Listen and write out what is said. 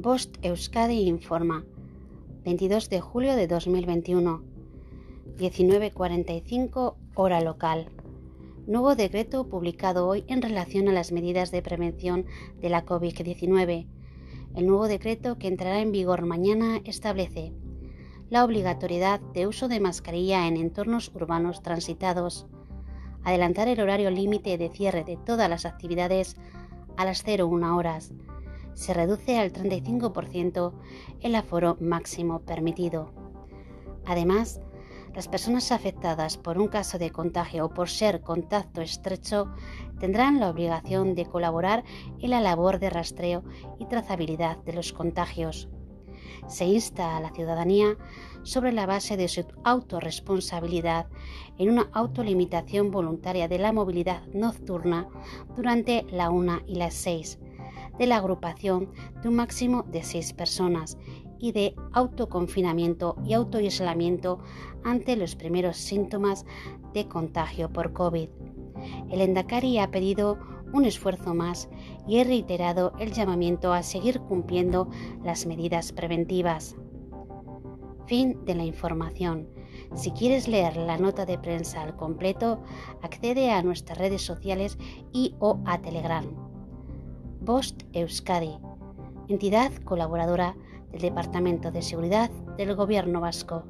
Bost Euskadi informa. 22 de julio de 2021. 19.45 hora local. Nuevo decreto publicado hoy en relación a las medidas de prevención de la COVID-19. El nuevo decreto que entrará en vigor mañana establece la obligatoriedad de uso de mascarilla en entornos urbanos transitados, adelantar el horario límite de cierre de todas las actividades a las 01 horas, se reduce al 35% el aforo máximo permitido. Además, las personas afectadas por un caso de contagio o por ser contacto estrecho tendrán la obligación de colaborar en la labor de rastreo y trazabilidad de los contagios. Se insta a la ciudadanía sobre la base de su autorresponsabilidad en una autolimitación voluntaria de la movilidad nocturna durante la 1 y las 6 de la agrupación de un máximo de seis personas y de autoconfinamiento y autoaislamiento ante los primeros síntomas de contagio por COVID. El Endacari ha pedido un esfuerzo más y ha reiterado el llamamiento a seguir cumpliendo las medidas preventivas. Fin de la información. Si quieres leer la nota de prensa al completo, accede a nuestras redes sociales y o a Telegram. Post Euskadi, entidad colaboradora del Departamento de Seguridad del Gobierno Vasco.